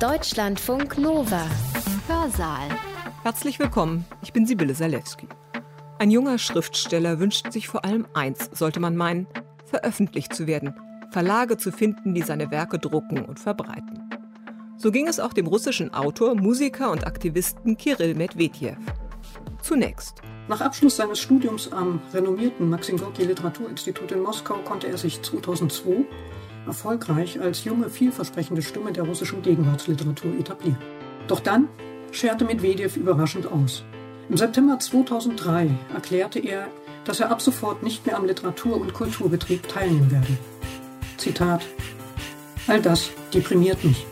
Deutschlandfunk Nova. Hörsaal. Herzlich willkommen, ich bin Sibylle Salewski. Ein junger Schriftsteller wünscht sich vor allem eins, sollte man meinen, veröffentlicht zu werden, Verlage zu finden, die seine Werke drucken und verbreiten. So ging es auch dem russischen Autor, Musiker und Aktivisten Kirill Medvedev. Zunächst. Nach Abschluss seines Studiums am renommierten Maxim Gorki Literaturinstitut in Moskau konnte er sich 2002 erfolgreich als junge, vielversprechende Stimme der russischen Gegenwartsliteratur etablieren. Doch dann scherte Medvedev überraschend aus. Im September 2003 erklärte er, dass er ab sofort nicht mehr am Literatur- und Kulturbetrieb teilnehmen werde. Zitat: All das deprimiert mich.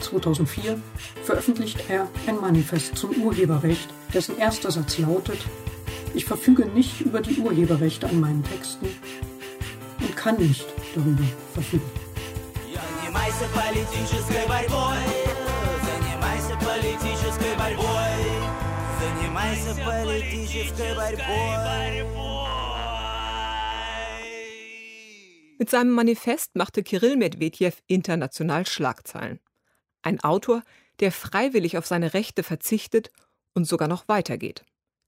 2004 veröffentlicht er ein Manifest zum Urheberrecht, dessen erster Satz lautet, ich verfüge nicht über die Urheberrechte an meinen Texten und kann nicht darüber verfügen. Mit seinem Manifest machte Kirill Medvedev international Schlagzeilen. Ein Autor, der freiwillig auf seine Rechte verzichtet und sogar noch weitergeht.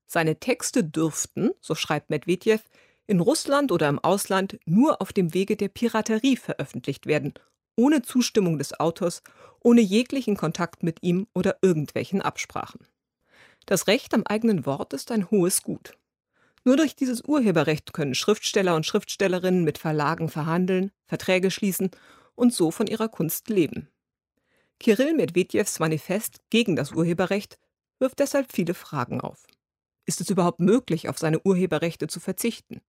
Seine Texte dürften, so schreibt Medvedev, in Russland oder im Ausland nur auf dem Wege der Piraterie veröffentlicht werden, ohne Zustimmung des Autors, ohne jeglichen Kontakt mit ihm oder irgendwelchen Absprachen. Das Recht am eigenen Wort ist ein hohes Gut. Nur durch dieses Urheberrecht können Schriftsteller und Schriftstellerinnen mit Verlagen verhandeln, Verträge schließen und so von ihrer Kunst leben. Kirill Medvedevs Manifest gegen das Urheberrecht wirft deshalb viele Fragen auf. Ist es überhaupt möglich, auf seine Urheberrechte zu verzichten?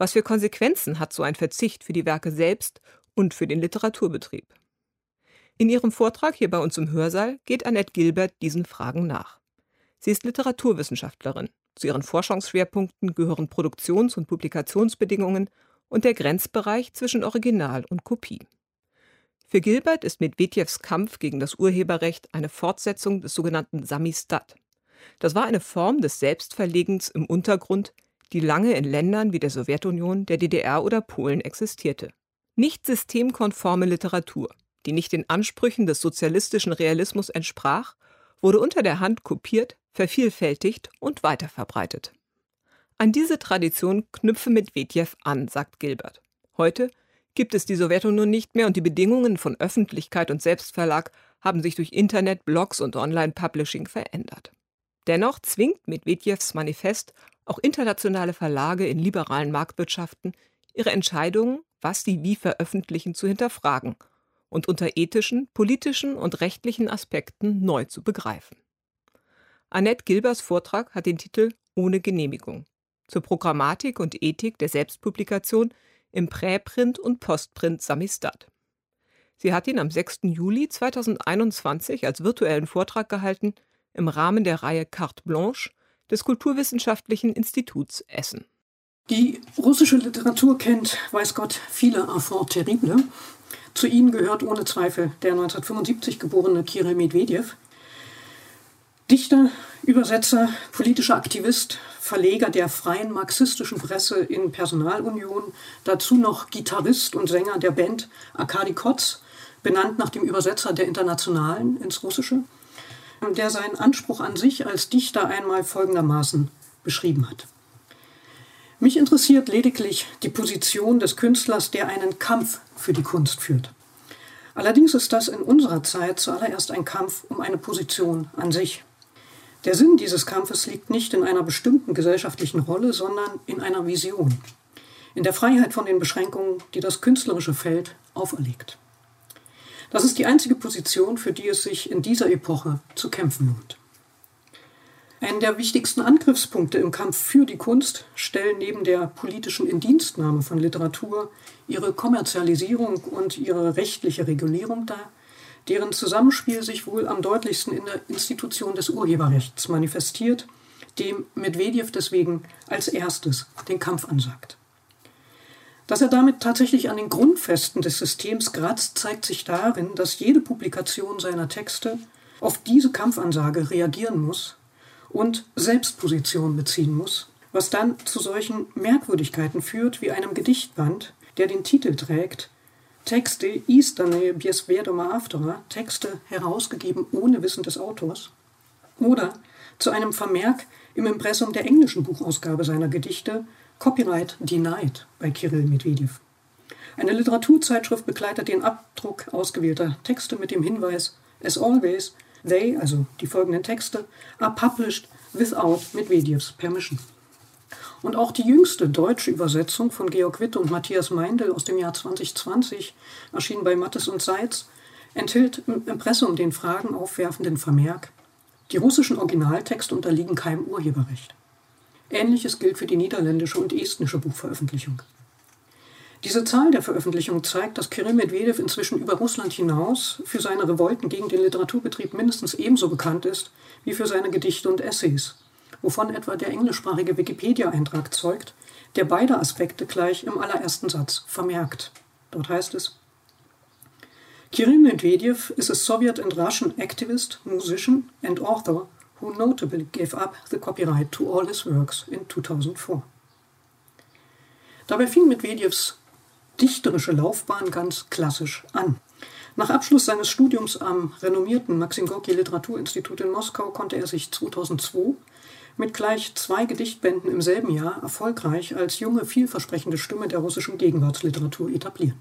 Was für Konsequenzen hat so ein Verzicht für die Werke selbst und für den Literaturbetrieb? In ihrem Vortrag hier bei uns im Hörsaal geht Annette Gilbert diesen Fragen nach. Sie ist Literaturwissenschaftlerin. Zu ihren Forschungsschwerpunkten gehören Produktions- und Publikationsbedingungen und der Grenzbereich zwischen Original und Kopie. Für Gilbert ist Medvedevs Kampf gegen das Urheberrecht eine Fortsetzung des sogenannten Samistat. Das war eine Form des Selbstverlegens im Untergrund, die lange in Ländern wie der Sowjetunion, der DDR oder Polen existierte. Nicht systemkonforme Literatur, die nicht den Ansprüchen des sozialistischen Realismus entsprach, wurde unter der Hand kopiert, vervielfältigt und weiterverbreitet. An diese Tradition knüpfe Medvedev an, sagt Gilbert. Heute gibt es die Sowjetunion nicht mehr und die Bedingungen von Öffentlichkeit und Selbstverlag haben sich durch Internet, Blogs und Online-Publishing verändert. Dennoch zwingt Medvedevs Manifest auch internationale Verlage in liberalen Marktwirtschaften, ihre Entscheidungen, was sie wie veröffentlichen, zu hinterfragen und unter ethischen, politischen und rechtlichen Aspekten neu zu begreifen. Annette Gilbers Vortrag hat den Titel Ohne Genehmigung zur Programmatik und Ethik der Selbstpublikation im Präprint und Postprint Samistat. Sie hat ihn am 6. Juli 2021 als virtuellen Vortrag gehalten im Rahmen der Reihe Carte Blanche des Kulturwissenschaftlichen Instituts Essen. Die russische Literatur kennt, weiß Gott, viele Enfants terribles. Zu ihnen gehört ohne Zweifel der 1975 geborene Kirill Medvedev, Dichter, Übersetzer, politischer Aktivist, Verleger der freien marxistischen Presse in Personalunion, dazu noch Gitarrist und Sänger der Band Arkadi Kotz, benannt nach dem Übersetzer der Internationalen ins Russische, der seinen Anspruch an sich als Dichter einmal folgendermaßen beschrieben hat. Mich interessiert lediglich die Position des Künstlers, der einen Kampf für die Kunst führt. Allerdings ist das in unserer Zeit zuallererst ein Kampf um eine Position an sich. Der Sinn dieses Kampfes liegt nicht in einer bestimmten gesellschaftlichen Rolle, sondern in einer Vision, in der Freiheit von den Beschränkungen, die das künstlerische Feld auferlegt. Das ist die einzige Position, für die es sich in dieser Epoche zu kämpfen lohnt. Einen der wichtigsten Angriffspunkte im Kampf für die Kunst stellen neben der politischen Indienstnahme von Literatur ihre Kommerzialisierung und ihre rechtliche Regulierung dar, deren Zusammenspiel sich wohl am deutlichsten in der Institution des Urheberrechts manifestiert, dem Medvedev deswegen als erstes den Kampf ansagt. Dass er damit tatsächlich an den Grundfesten des Systems kratzt, zeigt sich darin, dass jede Publikation seiner Texte auf diese Kampfansage reagieren muss und Selbstposition beziehen muss, was dann zu solchen Merkwürdigkeiten führt wie einem Gedichtband, der den Titel trägt Texte istane bis vedoma autora, Texte herausgegeben ohne Wissen des Autors, oder zu einem Vermerk im Impressum der englischen Buchausgabe seiner Gedichte Copyright Denied bei Kirill Medvedev. Eine Literaturzeitschrift begleitet den Abdruck ausgewählter Texte mit dem Hinweis As always, they, also die folgenden Texte, are published without Medvedevs permission. Und auch die jüngste deutsche Übersetzung von Georg Witt und Matthias Meindl aus dem Jahr 2020, erschienen bei Mattes und Seitz, enthält im Impressum den Fragen aufwerfenden Vermerk, die russischen Originaltexte unterliegen keinem Urheberrecht. Ähnliches gilt für die niederländische und estnische Buchveröffentlichung. Diese Zahl der Veröffentlichungen zeigt, dass Kirill Medvedev inzwischen über Russland hinaus für seine Revolten gegen den Literaturbetrieb mindestens ebenso bekannt ist wie für seine Gedichte und Essays, wovon etwa der englischsprachige Wikipedia-Eintrag zeugt, der beide Aspekte gleich im allerersten Satz vermerkt. Dort heißt es, Kirill Medvedev is a Soviet and Russian activist, musician and author who notably gave up the copyright to all his works in 2004. Dabei fing Medvedevs dichterische Laufbahn ganz klassisch an. Nach Abschluss seines Studiums am renommierten Maxim Gorki Literaturinstitut in Moskau konnte er sich 2002 mit gleich zwei Gedichtbänden im selben Jahr erfolgreich als junge, vielversprechende Stimme der russischen Gegenwartsliteratur etablieren.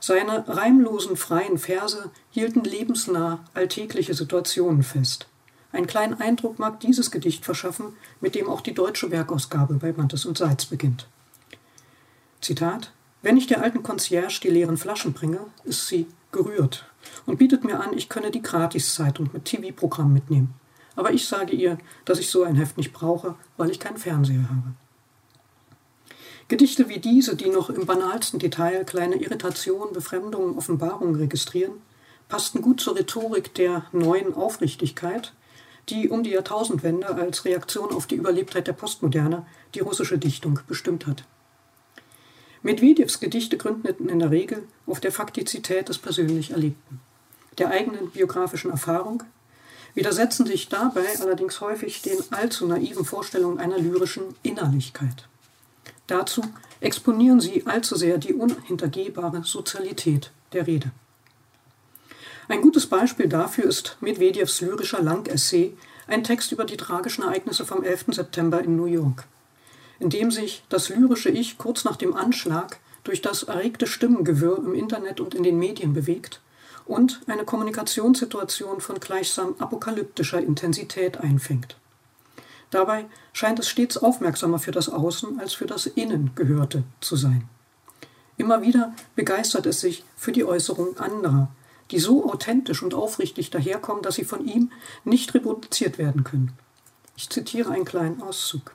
Seine reimlosen, freien Verse hielten lebensnah alltägliche Situationen fest. Einen kleinen Eindruck mag dieses Gedicht verschaffen, mit dem auch die deutsche Werkausgabe bei Mantes und Seitz beginnt. Zitat Wenn ich der alten Concierge die leeren Flaschen bringe, ist sie gerührt und bietet mir an, ich könne die Gratiszeitung mit TV-Programm mitnehmen. Aber ich sage ihr, dass ich so ein Heft nicht brauche, weil ich keinen Fernseher habe. Gedichte wie diese, die noch im banalsten Detail kleine Irritationen, Befremdungen, Offenbarungen registrieren, passten gut zur Rhetorik der neuen Aufrichtigkeit, die um die Jahrtausendwende als Reaktion auf die Überlebtheit der Postmoderne die russische Dichtung bestimmt hat. Medvedevs Gedichte gründeten in der Regel auf der Faktizität des persönlich Erlebten, der eigenen biografischen Erfahrung, widersetzen sich dabei allerdings häufig den allzu naiven Vorstellungen einer lyrischen Innerlichkeit. Dazu exponieren sie allzu sehr die unhintergehbare Sozialität der Rede. Ein gutes Beispiel dafür ist Medvedevs lyrischer Langessay, ein Text über die tragischen Ereignisse vom 11. September in New York, in dem sich das lyrische Ich kurz nach dem Anschlag durch das erregte Stimmengewirr im Internet und in den Medien bewegt und eine Kommunikationssituation von gleichsam apokalyptischer Intensität einfängt. Dabei scheint es stets aufmerksamer für das Außen als für das Innen gehörte zu sein. Immer wieder begeistert es sich für die Äußerungen anderer, die so authentisch und aufrichtig daherkommen, dass sie von ihm nicht reproduziert werden können. Ich zitiere einen kleinen Auszug.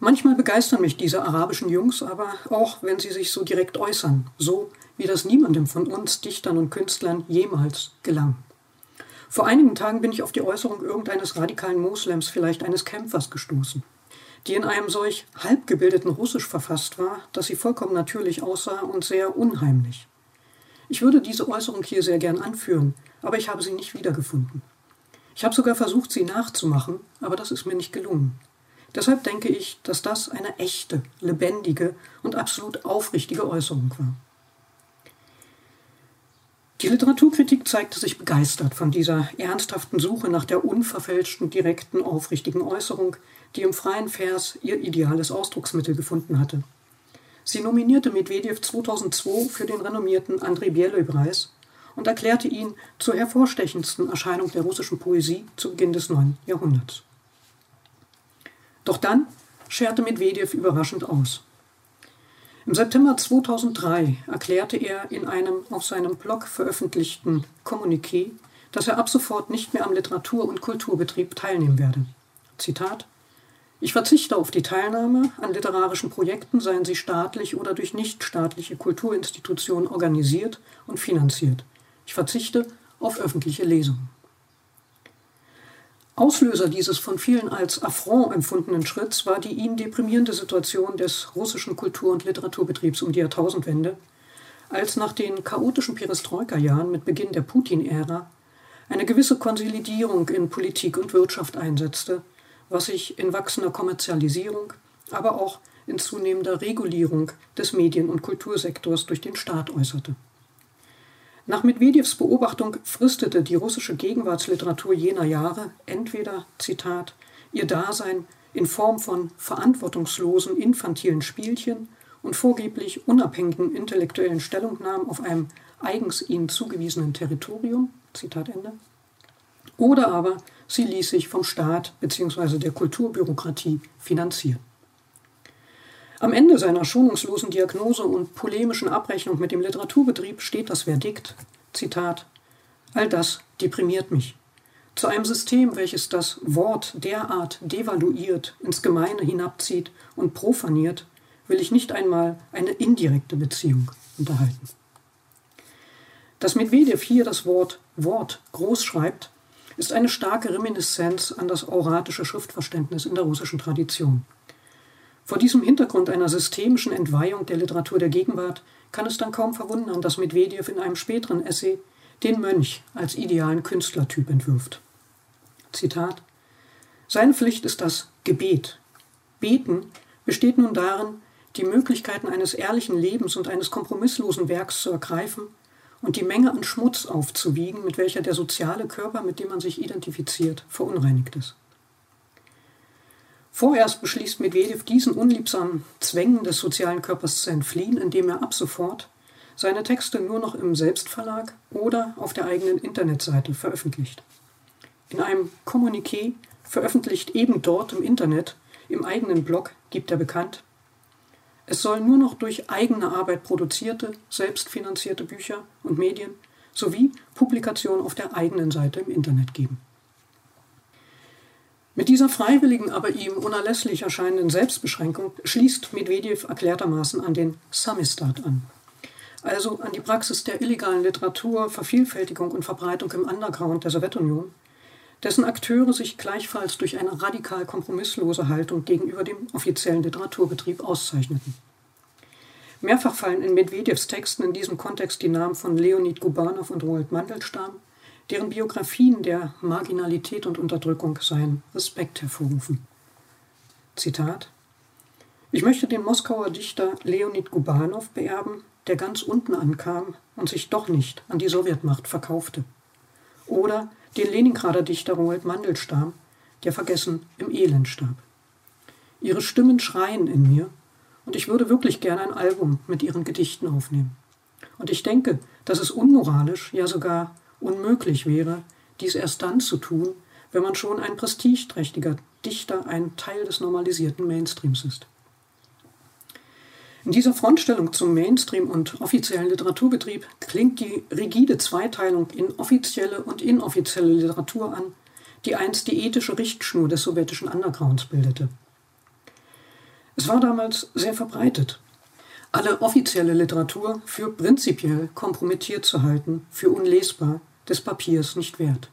Manchmal begeistern mich diese arabischen Jungs aber auch, wenn sie sich so direkt äußern, so wie das niemandem von uns Dichtern und Künstlern jemals gelang. Vor einigen Tagen bin ich auf die Äußerung irgendeines radikalen Moslems, vielleicht eines Kämpfers, gestoßen, die in einem solch halbgebildeten Russisch verfasst war, dass sie vollkommen natürlich aussah und sehr unheimlich. Ich würde diese Äußerung hier sehr gern anführen, aber ich habe sie nicht wiedergefunden. Ich habe sogar versucht, sie nachzumachen, aber das ist mir nicht gelungen. Deshalb denke ich, dass das eine echte, lebendige und absolut aufrichtige Äußerung war. Die Literaturkritik zeigte sich begeistert von dieser ernsthaften Suche nach der unverfälschten, direkten, aufrichtigen Äußerung, die im freien Vers ihr ideales Ausdrucksmittel gefunden hatte. Sie nominierte Medvedev 2002 für den renommierten Andrei Bieloy-Preis und erklärte ihn zur hervorstechendsten Erscheinung der russischen Poesie zu Beginn des neuen Jahrhunderts. Doch dann scherte Medvedev überraschend aus. Im September 2003 erklärte er in einem auf seinem Blog veröffentlichten Kommuniqué, dass er ab sofort nicht mehr am Literatur- und Kulturbetrieb teilnehmen werde. Zitat Ich verzichte auf die Teilnahme an literarischen Projekten, seien sie staatlich oder durch nichtstaatliche Kulturinstitutionen organisiert und finanziert. Ich verzichte auf öffentliche Lesungen. Auslöser dieses von vielen als Affront empfundenen Schritts war die ihn deprimierende Situation des russischen Kultur- und Literaturbetriebs um die Jahrtausendwende, als nach den chaotischen Perestroika-Jahren mit Beginn der Putin-Ära eine gewisse Konsolidierung in Politik und Wirtschaft einsetzte, was sich in wachsender Kommerzialisierung, aber auch in zunehmender Regulierung des Medien- und Kultursektors durch den Staat äußerte. Nach Medvedevs Beobachtung fristete die russische Gegenwartsliteratur jener Jahre entweder, Zitat, ihr Dasein in Form von verantwortungslosen infantilen Spielchen und vorgeblich unabhängigen intellektuellen Stellungnahmen auf einem eigens ihnen zugewiesenen Territorium, Zitat Ende, oder aber sie ließ sich vom Staat bzw. der Kulturbürokratie finanzieren. Am Ende seiner schonungslosen Diagnose und polemischen Abrechnung mit dem Literaturbetrieb steht das Verdikt, Zitat, All das deprimiert mich. Zu einem System, welches das Wort derart devaluiert, ins Gemeine hinabzieht und profaniert, will ich nicht einmal eine indirekte Beziehung unterhalten. Dass Medvedev hier das Wort Wort groß schreibt, ist eine starke Reminiszenz an das auratische Schriftverständnis in der russischen Tradition. Vor diesem Hintergrund einer systemischen Entweihung der Literatur der Gegenwart kann es dann kaum verwundern, dass Medvedev in einem späteren Essay den Mönch als idealen Künstlertyp entwirft. Zitat Seine Pflicht ist das Gebet. Beten besteht nun darin, die Möglichkeiten eines ehrlichen Lebens und eines kompromisslosen Werks zu ergreifen und die Menge an Schmutz aufzuwiegen, mit welcher der soziale Körper, mit dem man sich identifiziert, verunreinigt ist. Vorerst beschließt Medvedev diesen unliebsamen Zwängen des sozialen Körpers zu entfliehen, indem er ab sofort seine Texte nur noch im Selbstverlag oder auf der eigenen Internetseite veröffentlicht. In einem Kommuniqué, veröffentlicht eben dort im Internet, im eigenen Blog, gibt er bekannt, es soll nur noch durch eigene Arbeit produzierte, selbstfinanzierte Bücher und Medien sowie Publikationen auf der eigenen Seite im Internet geben. Mit dieser freiwilligen, aber ihm unerlässlich erscheinenden Selbstbeschränkung schließt Medvedev erklärtermaßen an den Samistat an. Also an die Praxis der illegalen Literatur, Vervielfältigung und Verbreitung im Underground der Sowjetunion, dessen Akteure sich gleichfalls durch eine radikal kompromisslose Haltung gegenüber dem offiziellen Literaturbetrieb auszeichneten. Mehrfach fallen in Medvedevs Texten in diesem Kontext die Namen von Leonid Gubanov und Roald Mandelstam, deren Biografien der Marginalität und Unterdrückung seinen Respekt hervorrufen. Zitat Ich möchte den Moskauer Dichter Leonid Gubanov beerben, der ganz unten ankam und sich doch nicht an die Sowjetmacht verkaufte. Oder den Leningrader Dichter Roald Mandelstam, der vergessen im Elend starb. Ihre Stimmen schreien in mir, und ich würde wirklich gerne ein Album mit ihren Gedichten aufnehmen. Und ich denke, dass es unmoralisch, ja sogar unmöglich wäre, dies erst dann zu tun, wenn man schon ein prestigeträchtiger Dichter, ein Teil des normalisierten Mainstreams ist. In dieser Frontstellung zum Mainstream und offiziellen Literaturbetrieb klingt die rigide Zweiteilung in offizielle und inoffizielle Literatur an, die einst die ethische Richtschnur des sowjetischen Undergrounds bildete. Es war damals sehr verbreitet, alle offizielle Literatur für prinzipiell kompromittiert zu halten, für unlesbar, des Papiers nicht wert.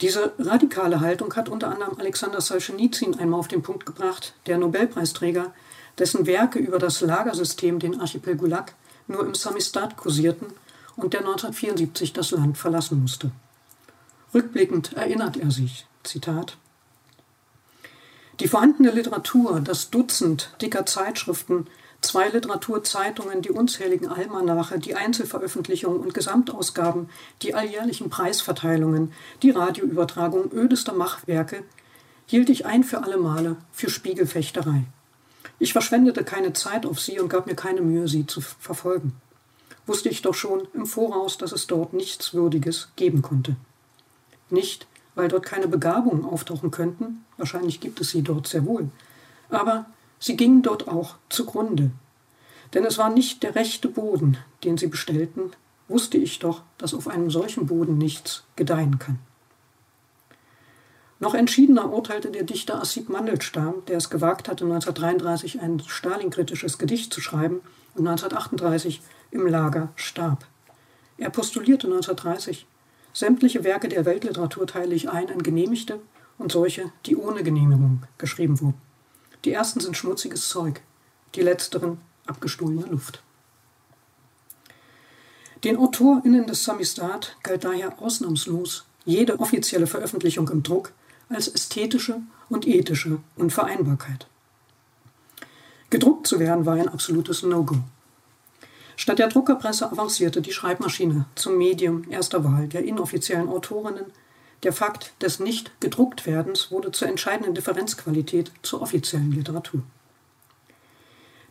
Diese radikale Haltung hat unter anderem Alexander Solzhenitsyn einmal auf den Punkt gebracht, der Nobelpreisträger, dessen Werke über das Lagersystem, den Archipel Gulag, nur im Samistat kursierten und der 1974 das Land verlassen musste. Rückblickend erinnert er sich, Zitat, die vorhandene Literatur, das Dutzend dicker Zeitschriften, zwei Literaturzeitungen, die unzähligen Almanache, die Einzelveröffentlichungen und Gesamtausgaben, die alljährlichen Preisverteilungen, die Radioübertragung ödester Machwerke, hielt ich ein für alle Male für Spiegelfechterei. Ich verschwendete keine Zeit auf sie und gab mir keine Mühe, sie zu verfolgen. Wusste ich doch schon im Voraus, dass es dort nichts Würdiges geben konnte. Nicht, weil dort keine Begabungen auftauchen könnten, wahrscheinlich gibt es sie dort sehr wohl, aber Sie gingen dort auch zugrunde. Denn es war nicht der rechte Boden, den sie bestellten, wusste ich doch, dass auf einem solchen Boden nichts gedeihen kann. Noch entschiedener urteilte der Dichter Assib Mandelstam, der es gewagt hatte, 1933 ein Stalin-kritisches Gedicht zu schreiben und 1938 im Lager starb. Er postulierte 1930, sämtliche Werke der Weltliteratur teile ich ein in genehmigte und solche, die ohne Genehmigung geschrieben wurden. Die ersten sind schmutziges Zeug, die letzteren abgestohlene Luft. Den AutorInnen des Samistat galt daher ausnahmslos jede offizielle Veröffentlichung im Druck als ästhetische und ethische Unvereinbarkeit. Gedruckt zu werden war ein absolutes No-Go. Statt der Druckerpresse avancierte die Schreibmaschine zum Medium erster Wahl der inoffiziellen Autorinnen. Der Fakt des Nicht-Gedrucktwerdens wurde zur entscheidenden Differenzqualität zur offiziellen Literatur.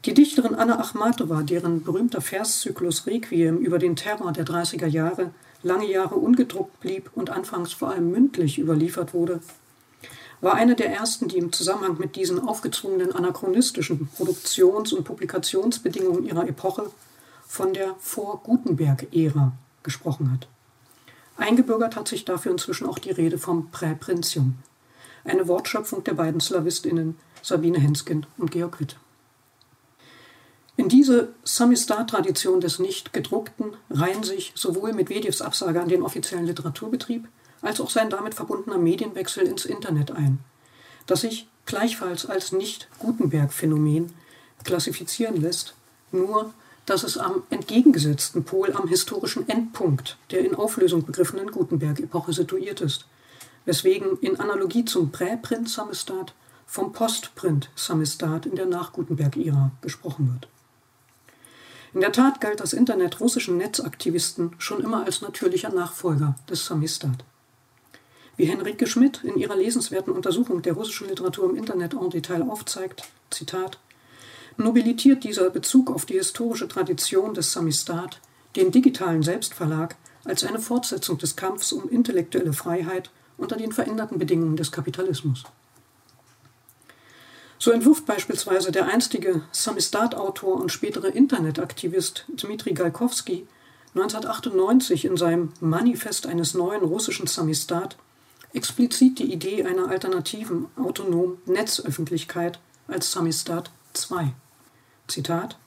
Die Dichterin Anna Achmatova, deren berühmter Verszyklus Requiem über den Terror der 30er Jahre lange Jahre ungedruckt blieb und anfangs vor allem mündlich überliefert wurde, war eine der ersten, die im Zusammenhang mit diesen aufgezwungenen anachronistischen Produktions- und Publikationsbedingungen ihrer Epoche von der Vor-Gutenberg-Ära gesprochen hat. Eingebürgert hat sich dafür inzwischen auch die Rede vom Präprintium, eine Wortschöpfung der beiden Slawistinnen Sabine Henskin und Georg Witte. In diese Samistat-Tradition des Nicht-Gedruckten reihen sich sowohl Medvedevs Absage an den offiziellen Literaturbetrieb als auch sein damit verbundener Medienwechsel ins Internet ein, das sich gleichfalls als Nicht-Gutenberg-Phänomen klassifizieren lässt, nur dass es am entgegengesetzten Pol am historischen Endpunkt der in Auflösung begriffenen Gutenberg-Epoche situiert ist, weswegen in Analogie zum Präprint-Samizdat vom Postprint-Samizdat in der Nach-Gutenberg-Ära gesprochen wird. In der Tat galt das Internet russischen Netzaktivisten schon immer als natürlicher Nachfolger des Samizdat. Wie Henrike Schmidt in ihrer lesenswerten Untersuchung der russischen Literatur im Internet en Detail aufzeigt, Zitat, nobilitiert dieser Bezug auf die historische Tradition des Samistat den digitalen Selbstverlag als eine Fortsetzung des Kampfs um intellektuelle Freiheit unter den veränderten Bedingungen des Kapitalismus. So entwirft beispielsweise der einstige Samistat-Autor und spätere Internetaktivist Dmitri Galkowski 1998 in seinem Manifest eines neuen russischen Samistat explizit die Idee einer alternativen, autonomen Netzöffentlichkeit als Samistat 2. Zitat: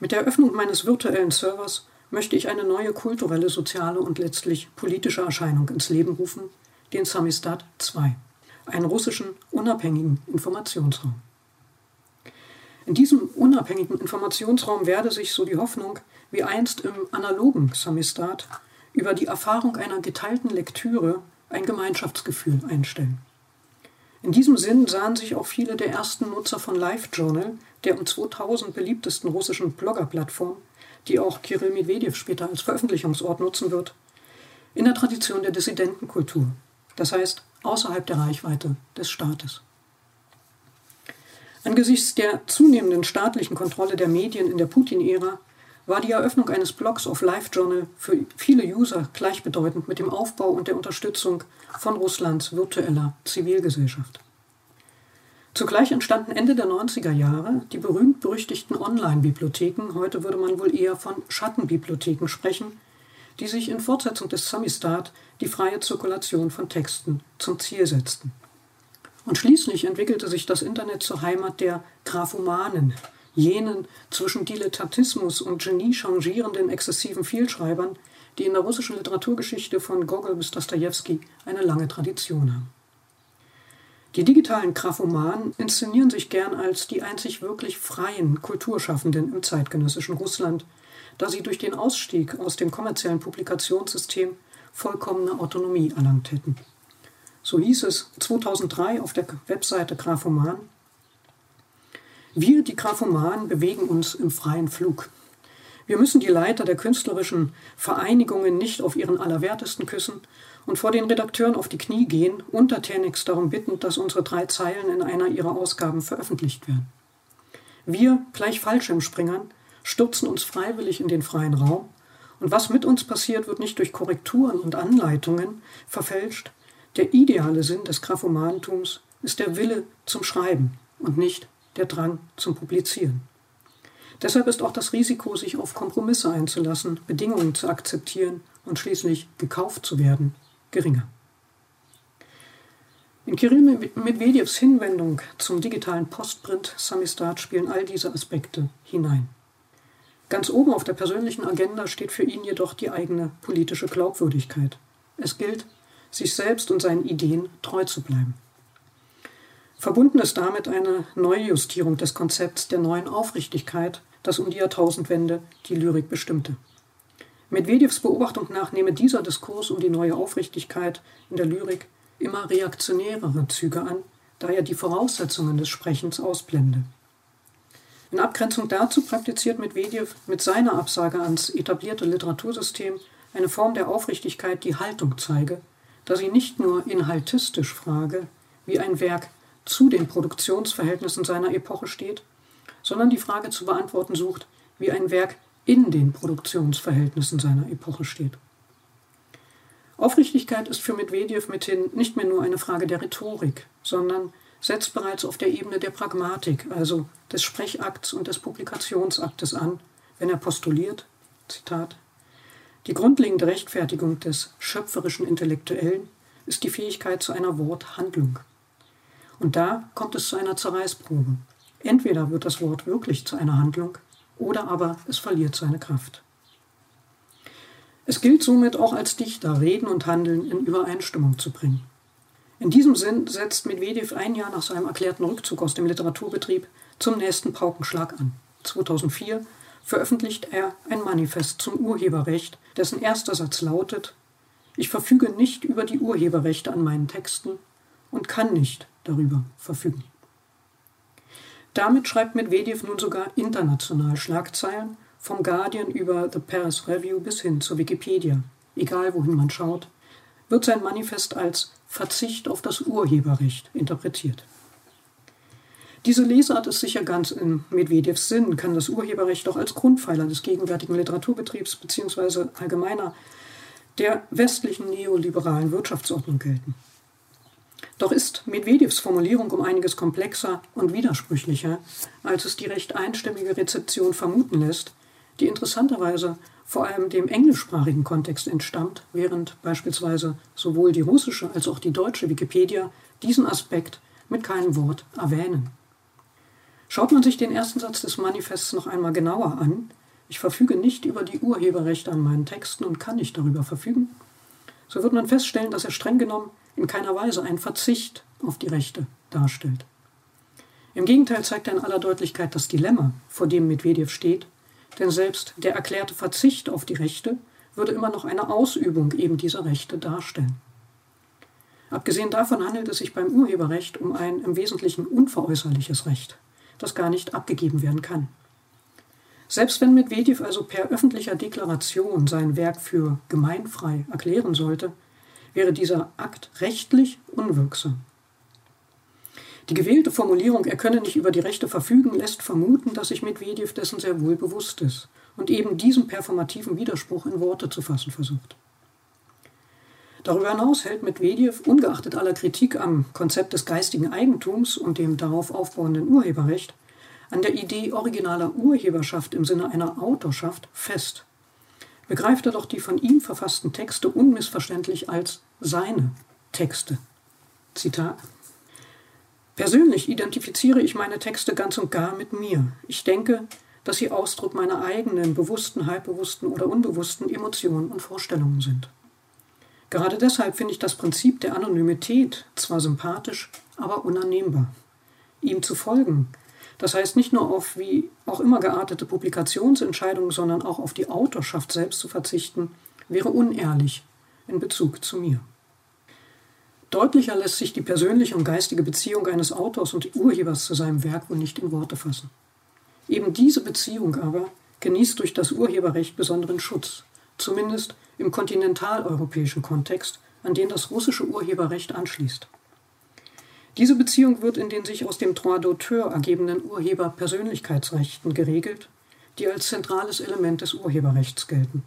Mit der Öffnung meines virtuellen Servers möchte ich eine neue kulturelle, soziale und letztlich politische Erscheinung ins Leben rufen, den Samistat 2, einen russischen unabhängigen Informationsraum. In diesem unabhängigen Informationsraum werde sich, so die Hoffnung, wie einst im analogen Samistat, über die Erfahrung einer geteilten Lektüre ein Gemeinschaftsgefühl einstellen. In diesem Sinn sahen sich auch viele der ersten Nutzer von LiveJournal, der um 2000 beliebtesten russischen Blogger-Plattform, die auch Kirill Medvedev später als Veröffentlichungsort nutzen wird, in der Tradition der Dissidentenkultur, das heißt außerhalb der Reichweite des Staates. Angesichts der zunehmenden staatlichen Kontrolle der Medien in der Putin-Ära war die Eröffnung eines Blogs auf LiveJournal für viele User gleichbedeutend mit dem Aufbau und der Unterstützung von Russlands virtueller Zivilgesellschaft. Zugleich entstanden Ende der 90er Jahre die berühmt-berüchtigten Online-Bibliotheken, heute würde man wohl eher von Schattenbibliotheken sprechen, die sich in Fortsetzung des Samistat die freie Zirkulation von Texten zum Ziel setzten. Und schließlich entwickelte sich das Internet zur Heimat der Graphomanen, jenen zwischen Dilettantismus und Genie changierenden exzessiven Vielschreibern, die in der russischen Literaturgeschichte von Gogol bis Dostoevsky eine lange Tradition haben. Die digitalen Graphomanen inszenieren sich gern als die einzig wirklich freien Kulturschaffenden im zeitgenössischen Russland, da sie durch den Ausstieg aus dem kommerziellen Publikationssystem vollkommene Autonomie erlangt hätten. So hieß es 2003 auf der Webseite Graphoman, wir, die Graphomanen, bewegen uns im freien Flug. Wir müssen die Leiter der künstlerischen Vereinigungen nicht auf ihren Allerwertesten küssen und vor den Redakteuren auf die Knie gehen, untertänigst darum bittend, dass unsere drei Zeilen in einer ihrer Ausgaben veröffentlicht werden. Wir, gleich Fallschirmspringern, stürzen uns freiwillig in den freien Raum, und was mit uns passiert, wird nicht durch Korrekturen und Anleitungen verfälscht. Der ideale Sinn des Graphomanentums ist der Wille zum Schreiben und nicht der Drang zum Publizieren. Deshalb ist auch das Risiko, sich auf Kompromisse einzulassen, Bedingungen zu akzeptieren und schließlich gekauft zu werden, geringer. In Kirill Medvedevs Hinwendung zum digitalen Postprint Samistat spielen all diese Aspekte hinein. Ganz oben auf der persönlichen Agenda steht für ihn jedoch die eigene politische Glaubwürdigkeit. Es gilt, sich selbst und seinen Ideen treu zu bleiben. Verbunden ist damit eine Neujustierung des Konzepts der neuen Aufrichtigkeit, das um die Jahrtausendwende die Lyrik bestimmte. Medvedevs Beobachtung nach nehme dieser Diskurs um die neue Aufrichtigkeit in der Lyrik immer reaktionärere Züge an, da er die Voraussetzungen des Sprechens ausblende. In Abgrenzung dazu praktiziert Medvedev mit seiner Absage ans etablierte Literatursystem eine Form der Aufrichtigkeit, die Haltung zeige, da sie nicht nur inhaltistisch frage, wie ein Werk zu den Produktionsverhältnissen seiner Epoche steht, sondern die Frage zu beantworten sucht, wie ein Werk in den Produktionsverhältnissen seiner Epoche steht. Aufrichtigkeit ist für Medvedev mithin nicht mehr nur eine Frage der Rhetorik, sondern setzt bereits auf der Ebene der Pragmatik, also des Sprechakts und des Publikationsaktes an, wenn er postuliert, Zitat, die grundlegende Rechtfertigung des schöpferischen Intellektuellen ist die Fähigkeit zu einer Worthandlung. Und da kommt es zu einer Zerreißprobe. Entweder wird das Wort wirklich zu einer Handlung, oder aber es verliert seine Kraft. Es gilt somit auch als Dichter, Reden und Handeln in Übereinstimmung zu bringen. In diesem Sinn setzt Medvedev ein Jahr nach seinem erklärten Rückzug aus dem Literaturbetrieb zum nächsten Paukenschlag an. 2004 veröffentlicht er ein Manifest zum Urheberrecht, dessen erster Satz lautet Ich verfüge nicht über die Urheberrechte an meinen Texten und kann nicht darüber verfügen. Damit schreibt Medvedev nun sogar international Schlagzeilen, vom Guardian über The Paris Review bis hin zur Wikipedia. Egal wohin man schaut, wird sein Manifest als Verzicht auf das Urheberrecht interpretiert. Diese Lesart ist sicher ganz in Medvedevs Sinn, kann das Urheberrecht auch als Grundpfeiler des gegenwärtigen Literaturbetriebs bzw. allgemeiner der westlichen neoliberalen Wirtschaftsordnung gelten. Doch ist Medvedevs Formulierung um einiges komplexer und widersprüchlicher, als es die recht einstimmige Rezeption vermuten lässt, die interessanterweise vor allem dem englischsprachigen Kontext entstammt, während beispielsweise sowohl die russische als auch die deutsche Wikipedia diesen Aspekt mit keinem Wort erwähnen. Schaut man sich den ersten Satz des Manifests noch einmal genauer an, ich verfüge nicht über die Urheberrechte an meinen Texten und kann nicht darüber verfügen, so wird man feststellen, dass er streng genommen in keiner Weise einen Verzicht auf die Rechte darstellt. Im Gegenteil zeigt er in aller Deutlichkeit das Dilemma, vor dem Medvedev steht, denn selbst der erklärte Verzicht auf die Rechte würde immer noch eine Ausübung eben dieser Rechte darstellen. Abgesehen davon handelt es sich beim Urheberrecht um ein im Wesentlichen unveräußerliches Recht, das gar nicht abgegeben werden kann. Selbst wenn Medvedev also per öffentlicher Deklaration sein Werk für gemeinfrei erklären sollte, wäre dieser Akt rechtlich unwirksam. Die gewählte Formulierung, er könne nicht über die Rechte verfügen, lässt vermuten, dass sich Medvedev dessen sehr wohl bewusst ist und eben diesen performativen Widerspruch in Worte zu fassen versucht. Darüber hinaus hält Medvedev, ungeachtet aller Kritik am Konzept des geistigen Eigentums und dem darauf aufbauenden Urheberrecht, an der Idee originaler Urheberschaft im Sinne einer Autorschaft fest begreift er doch die von ihm verfassten Texte unmissverständlich als seine Texte. Zitat. Persönlich identifiziere ich meine Texte ganz und gar mit mir. Ich denke, dass sie Ausdruck meiner eigenen bewussten, halbbewussten oder unbewussten Emotionen und Vorstellungen sind. Gerade deshalb finde ich das Prinzip der Anonymität zwar sympathisch, aber unannehmbar. Ihm zu folgen, das heißt nicht nur auf wie auch immer geartete Publikationsentscheidungen, sondern auch auf die Autorschaft selbst zu verzichten, wäre unehrlich in Bezug zu mir. Deutlicher lässt sich die persönliche und geistige Beziehung eines Autors und Urhebers zu seinem Werk wohl nicht in Worte fassen. Eben diese Beziehung aber genießt durch das Urheberrecht besonderen Schutz, zumindest im kontinentaleuropäischen Kontext, an den das russische Urheberrecht anschließt. Diese Beziehung wird in den sich aus dem Droit d'auteur ergebenden Urheberpersönlichkeitsrechten geregelt, die als zentrales Element des Urheberrechts gelten.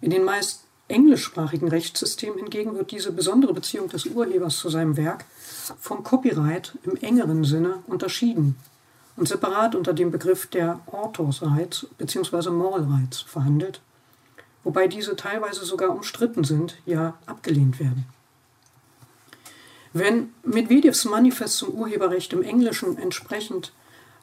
In den meist englischsprachigen Rechtssystemen hingegen wird diese besondere Beziehung des Urhebers zu seinem Werk vom Copyright im engeren Sinne unterschieden und separat unter dem Begriff der Authors Rights bzw. Moral Rights verhandelt, wobei diese teilweise sogar umstritten sind, ja abgelehnt werden. Wenn Medvedevs Manifest zum Urheberrecht im Englischen entsprechend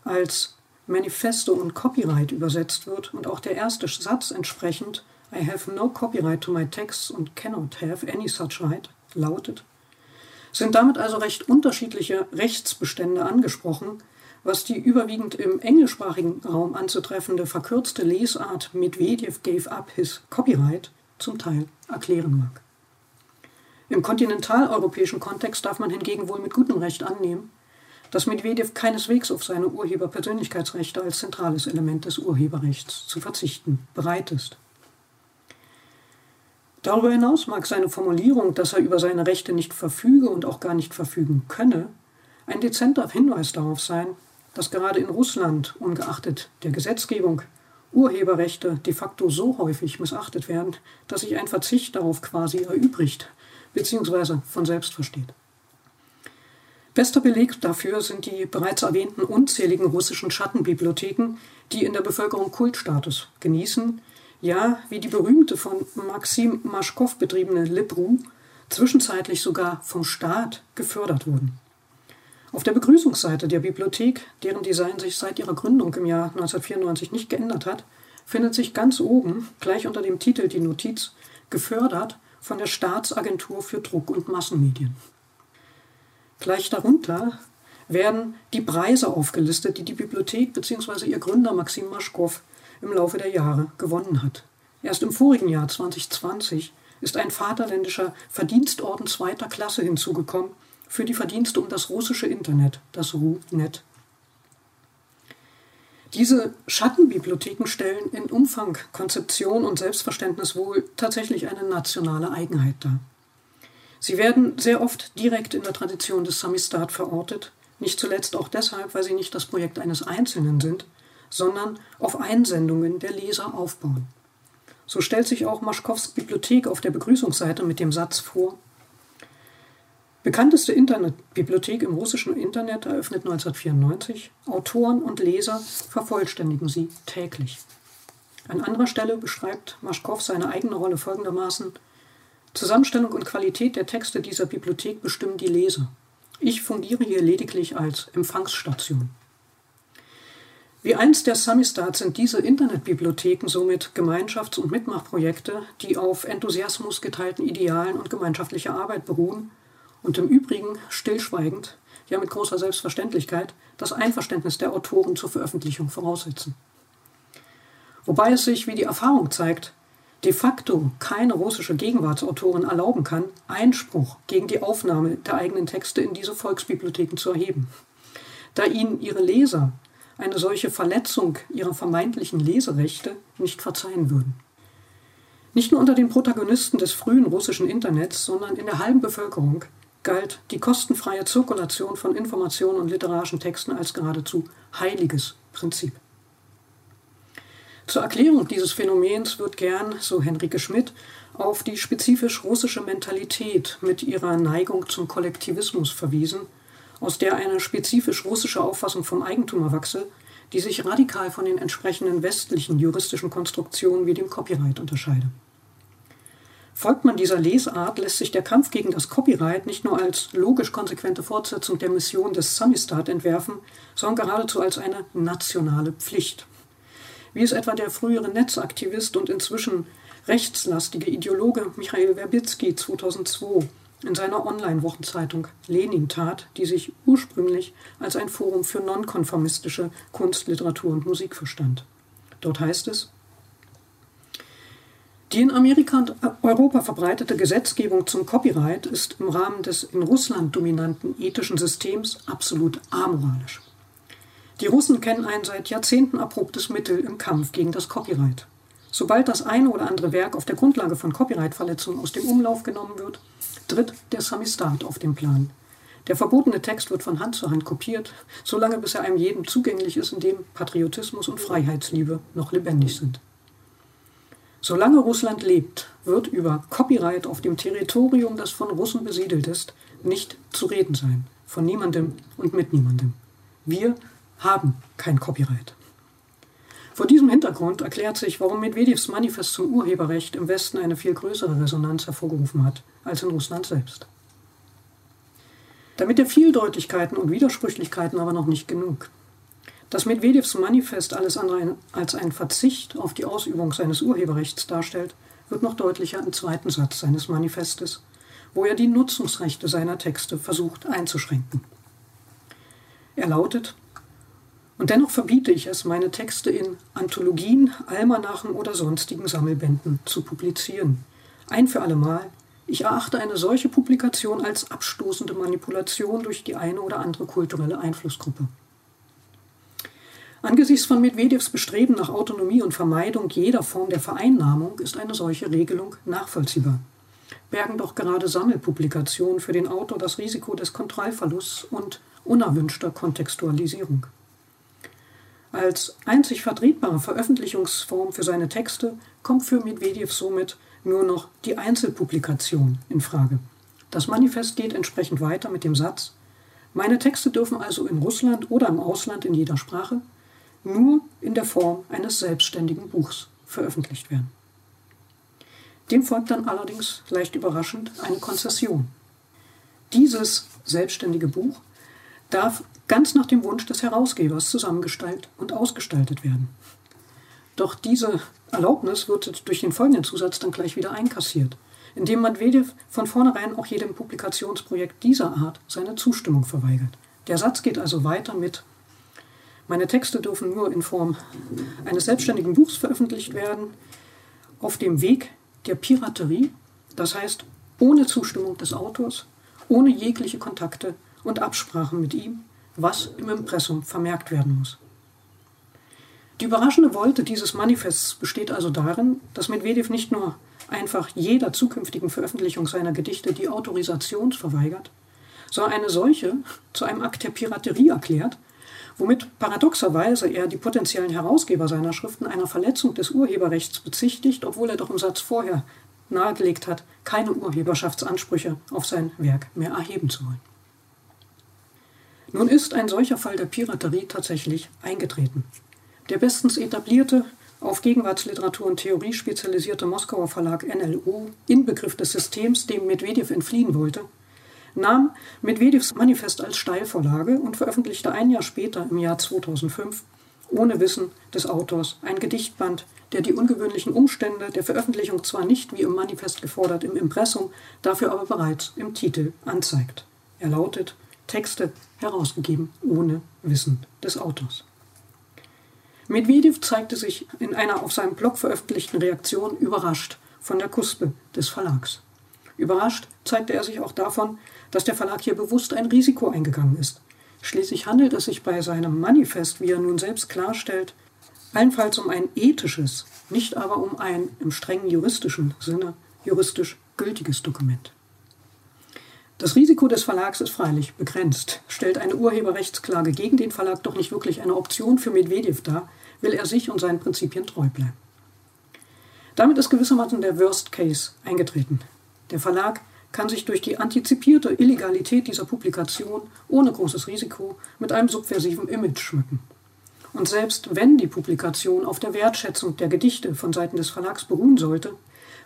als Manifesto und Copyright übersetzt wird und auch der erste Satz entsprechend I have no copyright to my texts and cannot have any such right lautet, sind damit also recht unterschiedliche Rechtsbestände angesprochen, was die überwiegend im englischsprachigen Raum anzutreffende verkürzte Lesart Medvedev gave up his copyright zum Teil erklären mag. Im kontinentaleuropäischen Kontext darf man hingegen wohl mit gutem Recht annehmen, dass Medvedev keineswegs auf seine Urheberpersönlichkeitsrechte als zentrales Element des Urheberrechts zu verzichten bereit ist. Darüber hinaus mag seine Formulierung, dass er über seine Rechte nicht verfüge und auch gar nicht verfügen könne, ein dezenter Hinweis darauf sein, dass gerade in Russland, ungeachtet der Gesetzgebung, Urheberrechte de facto so häufig missachtet werden, dass sich ein Verzicht darauf quasi erübrigt bzw. von selbst versteht. Bester Beleg dafür sind die bereits erwähnten unzähligen russischen Schattenbibliotheken, die in der Bevölkerung Kultstatus genießen, ja, wie die berühmte von Maxim Maschkow betriebene Libru, zwischenzeitlich sogar vom Staat gefördert wurden. Auf der Begrüßungsseite der Bibliothek, deren Design sich seit ihrer Gründung im Jahr 1994 nicht geändert hat, findet sich ganz oben, gleich unter dem Titel die Notiz, gefördert von der Staatsagentur für Druck- und Massenmedien. Gleich darunter werden die Preise aufgelistet, die die Bibliothek bzw. ihr Gründer Maxim Maschkow im Laufe der Jahre gewonnen hat. Erst im vorigen Jahr 2020 ist ein vaterländischer Verdienstorden zweiter Klasse hinzugekommen für die Verdienste um das russische Internet, das RuNet. Diese Schattenbibliotheken stellen in Umfang, Konzeption und Selbstverständnis wohl tatsächlich eine nationale Eigenheit dar. Sie werden sehr oft direkt in der Tradition des Samistat verortet, nicht zuletzt auch deshalb, weil sie nicht das Projekt eines Einzelnen sind, sondern auf Einsendungen der Leser aufbauen. So stellt sich auch Maschkows Bibliothek auf der Begrüßungsseite mit dem Satz vor, Bekannteste Internetbibliothek im russischen Internet eröffnet 1994. Autoren und Leser vervollständigen sie täglich. An anderer Stelle beschreibt Maschkow seine eigene Rolle folgendermaßen: Zusammenstellung und Qualität der Texte dieser Bibliothek bestimmen die Leser. Ich fungiere hier lediglich als Empfangsstation. Wie einst der Samistat sind diese Internetbibliotheken somit Gemeinschafts- und Mitmachprojekte, die auf Enthusiasmus, geteilten Idealen und gemeinschaftlicher Arbeit beruhen und im Übrigen stillschweigend, ja mit großer Selbstverständlichkeit, das Einverständnis der Autoren zur Veröffentlichung voraussetzen. Wobei es sich, wie die Erfahrung zeigt, de facto keine russische Gegenwartsautorin erlauben kann, Einspruch gegen die Aufnahme der eigenen Texte in diese Volksbibliotheken zu erheben, da ihnen ihre Leser eine solche Verletzung ihrer vermeintlichen Leserechte nicht verzeihen würden. Nicht nur unter den Protagonisten des frühen russischen Internets, sondern in der halben Bevölkerung galt die kostenfreie Zirkulation von Informationen und literarischen Texten als geradezu heiliges Prinzip. Zur Erklärung dieses Phänomens wird gern, so Henrike Schmidt, auf die spezifisch russische Mentalität mit ihrer Neigung zum Kollektivismus verwiesen, aus der eine spezifisch russische Auffassung vom Eigentum erwachse, die sich radikal von den entsprechenden westlichen juristischen Konstruktionen wie dem Copyright unterscheide. Folgt man dieser Lesart, lässt sich der Kampf gegen das Copyright nicht nur als logisch konsequente Fortsetzung der Mission des Samistat entwerfen, sondern geradezu als eine nationale Pflicht. Wie es etwa der frühere Netzaktivist und inzwischen rechtslastige Ideologe Michael Werbitzky 2002 in seiner Online-Wochenzeitung Lenin tat, die sich ursprünglich als ein Forum für nonkonformistische Kunst, Literatur und Musik verstand. Dort heißt es, die in Amerika und Europa verbreitete Gesetzgebung zum Copyright ist im Rahmen des in Russland dominanten ethischen Systems absolut amoralisch. Die Russen kennen ein seit Jahrzehnten erprobtes Mittel im Kampf gegen das Copyright. Sobald das eine oder andere Werk auf der Grundlage von Copyright-Verletzungen aus dem Umlauf genommen wird, tritt der Samistat auf den Plan. Der verbotene Text wird von Hand zu Hand kopiert, solange bis er einem jedem zugänglich ist, in dem Patriotismus und Freiheitsliebe noch lebendig sind. Solange Russland lebt, wird über Copyright auf dem Territorium, das von Russen besiedelt ist, nicht zu reden sein. Von niemandem und mit niemandem. Wir haben kein Copyright. Vor diesem Hintergrund erklärt sich, warum Medvedevs Manifest zum Urheberrecht im Westen eine viel größere Resonanz hervorgerufen hat als in Russland selbst. Damit der Vieldeutigkeiten und Widersprüchlichkeiten aber noch nicht genug. Dass Medvedevs Manifest alles andere als ein Verzicht auf die Ausübung seines Urheberrechts darstellt, wird noch deutlicher im zweiten Satz seines Manifestes, wo er die Nutzungsrechte seiner Texte versucht einzuschränken. Er lautet, und dennoch verbiete ich es, meine Texte in Anthologien, Almanachen oder sonstigen Sammelbänden zu publizieren. Ein für allemal, Ich erachte eine solche Publikation als abstoßende Manipulation durch die eine oder andere kulturelle Einflussgruppe. Angesichts von Medvedevs Bestreben nach Autonomie und Vermeidung jeder Form der Vereinnahmung ist eine solche Regelung nachvollziehbar. Bergen doch gerade Sammelpublikationen für den Autor das Risiko des Kontrollverlusts und unerwünschter Kontextualisierung. Als einzig vertretbare Veröffentlichungsform für seine Texte kommt für Medvedev somit nur noch die Einzelpublikation in Frage. Das Manifest geht entsprechend weiter mit dem Satz, meine Texte dürfen also in Russland oder im Ausland in jeder Sprache nur in der Form eines selbstständigen Buchs veröffentlicht werden. Dem folgt dann allerdings leicht überraschend eine Konzession. Dieses selbstständige Buch darf ganz nach dem Wunsch des Herausgebers zusammengestellt und ausgestaltet werden. Doch diese Erlaubnis wird durch den folgenden Zusatz dann gleich wieder einkassiert, indem Medvedev von vornherein auch jedem Publikationsprojekt dieser Art seine Zustimmung verweigert. Der Satz geht also weiter mit meine Texte dürfen nur in Form eines selbstständigen Buchs veröffentlicht werden, auf dem Weg der Piraterie, das heißt ohne Zustimmung des Autors, ohne jegliche Kontakte und Absprachen mit ihm, was im Impressum vermerkt werden muss. Die überraschende Wolte dieses Manifests besteht also darin, dass Medvedev nicht nur einfach jeder zukünftigen Veröffentlichung seiner Gedichte die Autorisation verweigert, sondern eine solche zu einem Akt der Piraterie erklärt womit paradoxerweise er die potenziellen Herausgeber seiner Schriften einer Verletzung des Urheberrechts bezichtigt, obwohl er doch im Satz vorher nahegelegt hat, keine Urheberschaftsansprüche auf sein Werk mehr erheben zu wollen. Nun ist ein solcher Fall der Piraterie tatsächlich eingetreten. Der bestens etablierte, auf Gegenwartsliteratur und Theorie spezialisierte Moskauer Verlag NLO, Inbegriff des Systems, dem Medvedev entfliehen wollte, nahm Medvedevs Manifest als Steilvorlage und veröffentlichte ein Jahr später, im Jahr 2005, ohne Wissen des Autors, ein Gedichtband, der die ungewöhnlichen Umstände der Veröffentlichung zwar nicht wie im Manifest gefordert im Impressum, dafür aber bereits im Titel anzeigt. Er lautet Texte herausgegeben ohne Wissen des Autors. Medvedev zeigte sich in einer auf seinem Blog veröffentlichten Reaktion überrascht von der Kuspe des Verlags. Überrascht zeigte er sich auch davon, dass der Verlag hier bewusst ein Risiko eingegangen ist. Schließlich handelt es sich bei seinem Manifest, wie er nun selbst klarstellt, allenfalls um ein ethisches, nicht aber um ein im strengen juristischen Sinne juristisch gültiges Dokument. Das Risiko des Verlags ist freilich begrenzt. Stellt eine Urheberrechtsklage gegen den Verlag doch nicht wirklich eine Option für Medvedev dar, will er sich und seinen Prinzipien treu bleiben. Damit ist gewissermaßen der Worst Case eingetreten. Der Verlag kann sich durch die antizipierte Illegalität dieser Publikation ohne großes Risiko mit einem subversiven Image schmücken. Und selbst wenn die Publikation auf der Wertschätzung der Gedichte von Seiten des Verlags beruhen sollte,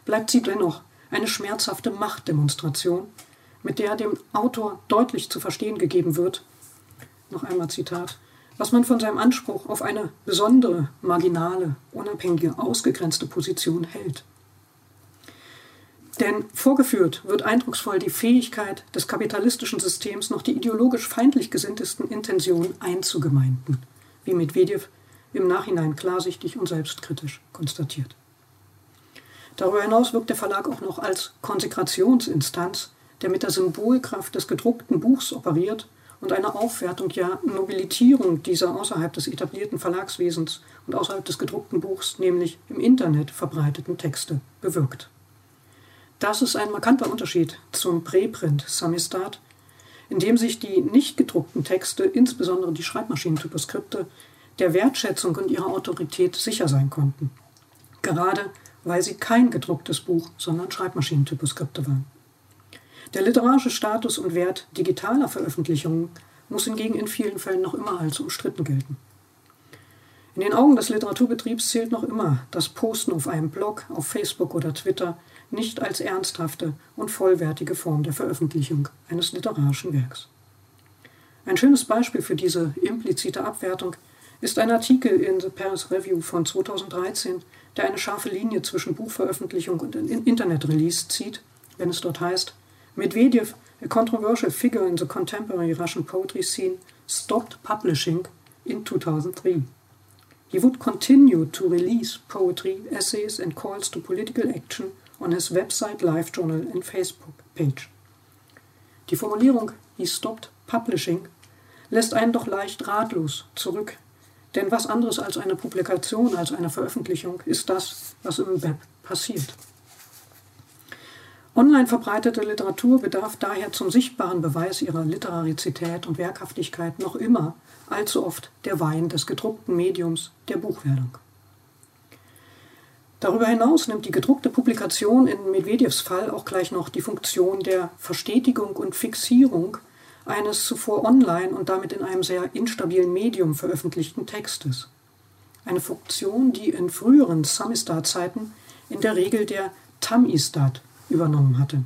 bleibt sie dennoch eine schmerzhafte Machtdemonstration, mit der dem Autor deutlich zu verstehen gegeben wird, noch einmal Zitat, was man von seinem Anspruch auf eine besondere, marginale, unabhängige, ausgegrenzte Position hält. Denn vorgeführt wird eindrucksvoll die Fähigkeit des kapitalistischen Systems, noch die ideologisch feindlich gesinntesten Intentionen einzugemeinden, wie Medvedev im Nachhinein klarsichtig und selbstkritisch konstatiert. Darüber hinaus wirkt der Verlag auch noch als Konsekrationsinstanz, der mit der Symbolkraft des gedruckten Buchs operiert und eine Aufwertung, ja Nobilitierung dieser außerhalb des etablierten Verlagswesens und außerhalb des gedruckten Buchs, nämlich im Internet verbreiteten Texte, bewirkt. Das ist ein markanter Unterschied zum Präprint Samistat, in dem sich die nicht gedruckten Texte, insbesondere die Schreibmaschinentyposkripte, der Wertschätzung und ihrer Autorität sicher sein konnten. Gerade weil sie kein gedrucktes Buch, sondern Schreibmaschinentyposkripte waren. Der literarische Status und Wert digitaler Veröffentlichungen muss hingegen in vielen Fällen noch immer als umstritten gelten. In den Augen des Literaturbetriebs zählt noch immer das Posten auf einem Blog, auf Facebook oder Twitter nicht als ernsthafte und vollwertige Form der Veröffentlichung eines literarischen Werks. Ein schönes Beispiel für diese implizite Abwertung ist ein Artikel in The Paris Review von 2013, der eine scharfe Linie zwischen Buchveröffentlichung und Internet-Release zieht, wenn es dort heißt, Medvedev, a controversial figure in the contemporary Russian poetry scene, stopped publishing in 2003. He would continue to release poetry, essays and calls to political action on his website, live journal and Facebook page. Die Formulierung he stopped publishing lässt einen doch leicht ratlos zurück. Denn was anderes als eine Publikation, als eine Veröffentlichung ist das, was im Web passiert. Online verbreitete Literatur bedarf daher zum sichtbaren Beweis ihrer Literarizität und Werkhaftigkeit noch immer allzu oft der Wein des gedruckten Mediums der Buchwerdung. Darüber hinaus nimmt die gedruckte Publikation in Medvedevs Fall auch gleich noch die Funktion der Verstetigung und Fixierung eines zuvor online und damit in einem sehr instabilen Medium veröffentlichten Textes. Eine Funktion, die in früheren Samistat-Zeiten in der Regel der Tamistat übernommen hatte.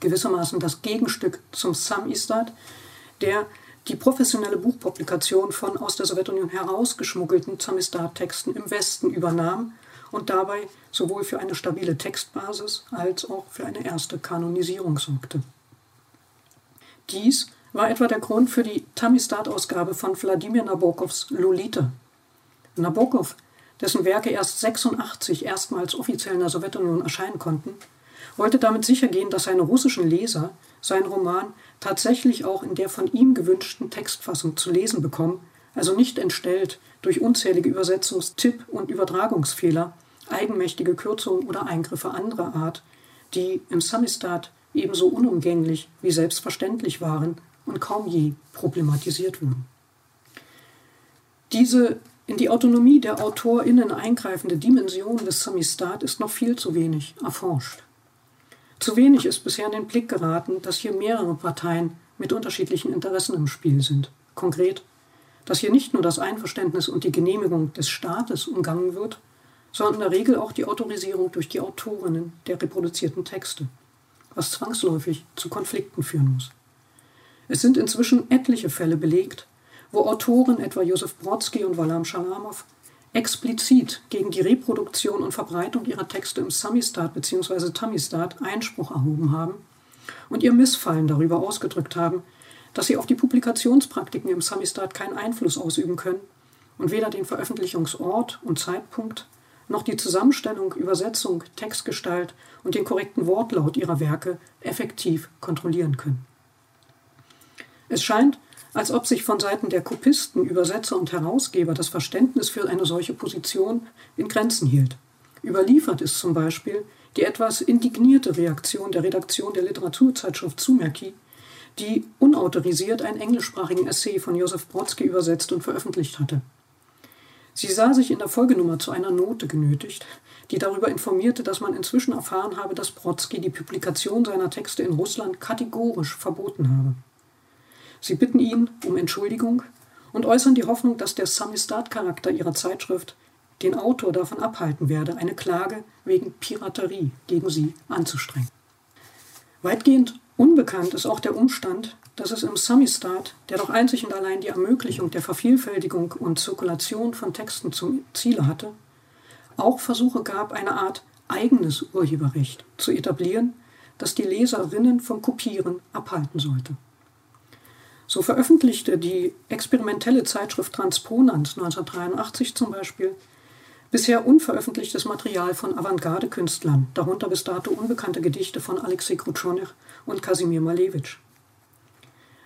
Gewissermaßen das Gegenstück zum Samistat, der die professionelle Buchpublikation von aus der Sowjetunion herausgeschmuggelten Samistat-Texten im Westen übernahm und dabei sowohl für eine stabile Textbasis als auch für eine erste Kanonisierung sorgte. Dies war etwa der Grund für die Tamistat-Ausgabe von Wladimir Nabokovs Lolita. Nabokov, dessen Werke erst 86 erstmals offiziell in der Sowjetunion erscheinen konnten, wollte damit sichergehen, dass seine russischen Leser seinen Roman tatsächlich auch in der von ihm gewünschten Textfassung zu lesen bekommen, also nicht entstellt durch unzählige Übersetzungs-, Tipp- und Übertragungsfehler, eigenmächtige Kürzungen oder Eingriffe anderer Art, die im Samistat ebenso unumgänglich wie selbstverständlich waren und kaum je problematisiert wurden. Diese in die Autonomie der AutorInnen eingreifende Dimension des Samistat ist noch viel zu wenig erforscht. Zu wenig ist bisher in den Blick geraten, dass hier mehrere Parteien mit unterschiedlichen Interessen im Spiel sind. Konkret, dass hier nicht nur das Einverständnis und die Genehmigung des Staates umgangen wird, sondern in der Regel auch die Autorisierung durch die Autorinnen der reproduzierten Texte was zwangsläufig zu Konflikten führen muss. Es sind inzwischen etliche Fälle belegt, wo Autoren, etwa Josef Brodsky und Walam Shalamow, explizit gegen die Reproduktion und Verbreitung ihrer Texte im Samistat bzw. Tamistat Einspruch erhoben haben und ihr Missfallen darüber ausgedrückt haben, dass sie auf die Publikationspraktiken im Samistat keinen Einfluss ausüben können und weder den Veröffentlichungsort und Zeitpunkt noch die Zusammenstellung, Übersetzung, Textgestalt und den korrekten Wortlaut ihrer Werke effektiv kontrollieren können. Es scheint, als ob sich von Seiten der Kopisten, Übersetzer und Herausgeber das Verständnis für eine solche Position in Grenzen hielt. Überliefert ist zum Beispiel die etwas indignierte Reaktion der Redaktion der Literaturzeitschrift Sumerki, die unautorisiert einen englischsprachigen Essay von Josef Brodsky übersetzt und veröffentlicht hatte. Sie sah sich in der Folgenummer zu einer Note genötigt, die darüber informierte, dass man inzwischen erfahren habe, dass Brodsky die Publikation seiner Texte in Russland kategorisch verboten habe. Sie bitten ihn um Entschuldigung und äußern die Hoffnung, dass der Samistat-Charakter ihrer Zeitschrift den Autor davon abhalten werde, eine Klage wegen Piraterie gegen sie anzustrengen. Weitgehend unbekannt ist auch der Umstand, dass es im Samistat, der doch einzig und allein die Ermöglichung der Vervielfältigung und Zirkulation von Texten zum Ziele hatte, auch Versuche gab, eine Art eigenes Urheberrecht zu etablieren, das die Leserinnen vom Kopieren abhalten sollte. So veröffentlichte die experimentelle Zeitschrift Transponans 1983 zum Beispiel bisher unveröffentlichtes Material von Avantgarde-Künstlern, darunter bis dato unbekannte Gedichte von Alexei Krutschonich und Kasimir Malevich.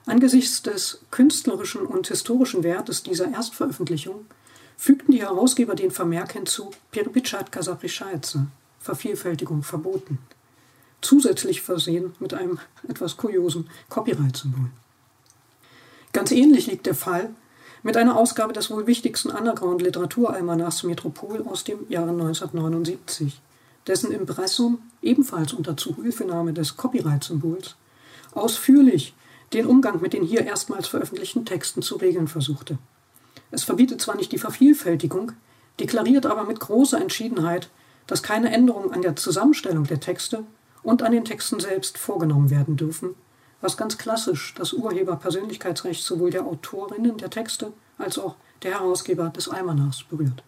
Angesichts des künstlerischen und historischen Wertes dieser Erstveröffentlichung fügten die Herausgeber den Vermerk hinzu Pirpitschatka Saprischeize, Vervielfältigung verboten, zusätzlich versehen mit einem etwas kuriosen Copyright-Symbol. Ganz ähnlich liegt der Fall mit einer Ausgabe des wohl wichtigsten Underground-Literaturalmanachs Metropol aus dem Jahre 1979, dessen Impressum ebenfalls unter Zuhilfenahme des Copyright-Symbols ausführlich den Umgang mit den hier erstmals veröffentlichten Texten zu regeln versuchte. Es verbietet zwar nicht die Vervielfältigung, deklariert aber mit großer Entschiedenheit, dass keine Änderungen an der Zusammenstellung der Texte und an den Texten selbst vorgenommen werden dürfen, was ganz klassisch das Urheberpersönlichkeitsrecht sowohl der Autorinnen der Texte als auch der Herausgeber des Almanachs berührt.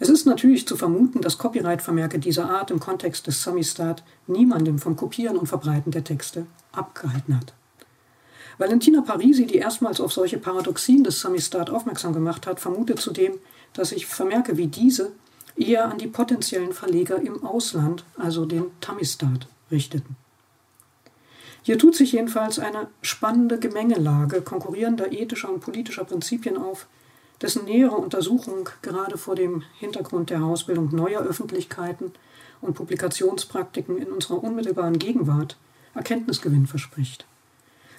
Es ist natürlich zu vermuten, dass Copyright-Vermerke dieser Art im Kontext des Samistat niemandem vom Kopieren und Verbreiten der Texte abgehalten hat. Valentina Parisi, die erstmals auf solche Paradoxien des Samistat aufmerksam gemacht hat, vermutet zudem, dass sich Vermerke wie diese eher an die potenziellen Verleger im Ausland, also den Tamistat, richteten. Hier tut sich jedenfalls eine spannende Gemengelage konkurrierender ethischer und politischer Prinzipien auf, dessen nähere Untersuchung gerade vor dem Hintergrund der Herausbildung neuer Öffentlichkeiten und Publikationspraktiken in unserer unmittelbaren Gegenwart Erkenntnisgewinn verspricht.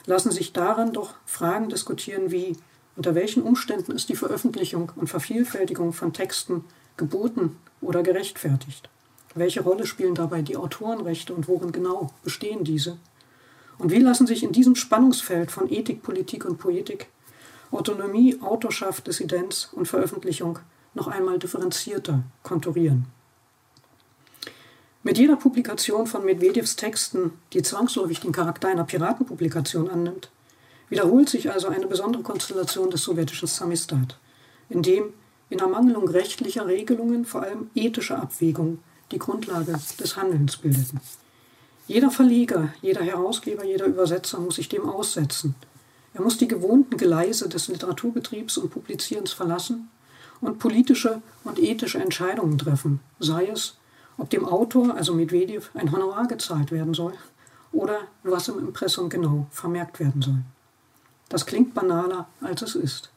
Lassen sich daran doch Fragen diskutieren wie unter welchen Umständen ist die Veröffentlichung und Vervielfältigung von Texten geboten oder gerechtfertigt? Welche Rolle spielen dabei die Autorenrechte und worin genau bestehen diese? Und wie lassen sich in diesem Spannungsfeld von Ethik, Politik und Poetik Autonomie, Autorschaft, Dissidenz und Veröffentlichung noch einmal differenzierter konturieren? Mit jeder Publikation von Medvedevs Texten, die zwangsläufig den Charakter einer Piratenpublikation annimmt, wiederholt sich also eine besondere Konstellation des sowjetischen Samistat, in dem in Ermangelung rechtlicher Regelungen vor allem ethische Abwägungen die Grundlage des Handelns bildeten. Jeder Verleger, jeder Herausgeber, jeder Übersetzer muss sich dem aussetzen. Er muss die gewohnten Geleise des Literaturbetriebs und Publizierens verlassen und politische und ethische Entscheidungen treffen, sei es, ob dem Autor, also Medvedev, ein Honorar gezahlt werden soll oder was im Impressum genau vermerkt werden soll. Das klingt banaler, als es ist.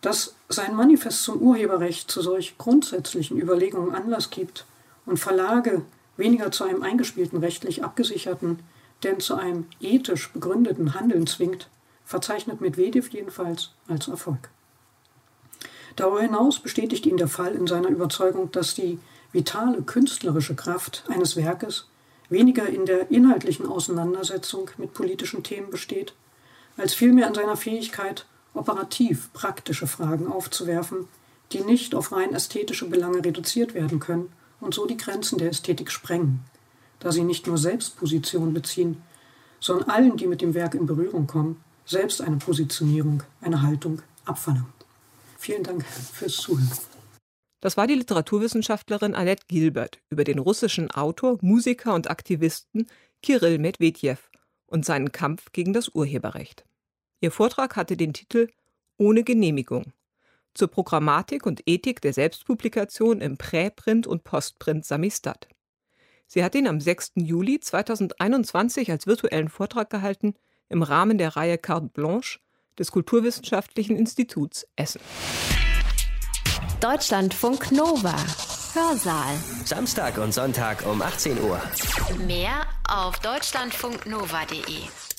Dass sein Manifest zum Urheberrecht zu solch grundsätzlichen Überlegungen Anlass gibt und Verlage weniger zu einem eingespielten rechtlich abgesicherten, denn zu einem ethisch begründeten Handeln zwingt, verzeichnet Medvedev jedenfalls als Erfolg. Darüber hinaus bestätigt ihn der Fall in seiner Überzeugung, dass die vitale künstlerische Kraft eines Werkes weniger in der inhaltlichen Auseinandersetzung mit politischen Themen besteht, als vielmehr in seiner Fähigkeit, operativ praktische Fragen aufzuwerfen, die nicht auf rein ästhetische Belange reduziert werden können und so die Grenzen der Ästhetik sprengen, da sie nicht nur Selbstposition beziehen, sondern allen, die mit dem Werk in Berührung kommen, selbst eine Positionierung, eine Haltung abverlangen. Vielen Dank fürs Zuhören. Das war die Literaturwissenschaftlerin Annette Gilbert über den russischen Autor, Musiker und Aktivisten Kirill Medvedev und seinen Kampf gegen das Urheberrecht. Ihr Vortrag hatte den Titel Ohne Genehmigung zur Programmatik und Ethik der Selbstpublikation im Präprint und Postprint Samistat. Sie hat ihn am 6. Juli 2021 als virtuellen Vortrag gehalten im Rahmen der Reihe Carte Blanche des Kulturwissenschaftlichen Instituts Essen. Deutschlandfunk Nova. Hörsaal. Samstag und Sonntag um 18 Uhr. Mehr auf deutschlandfunknova.de.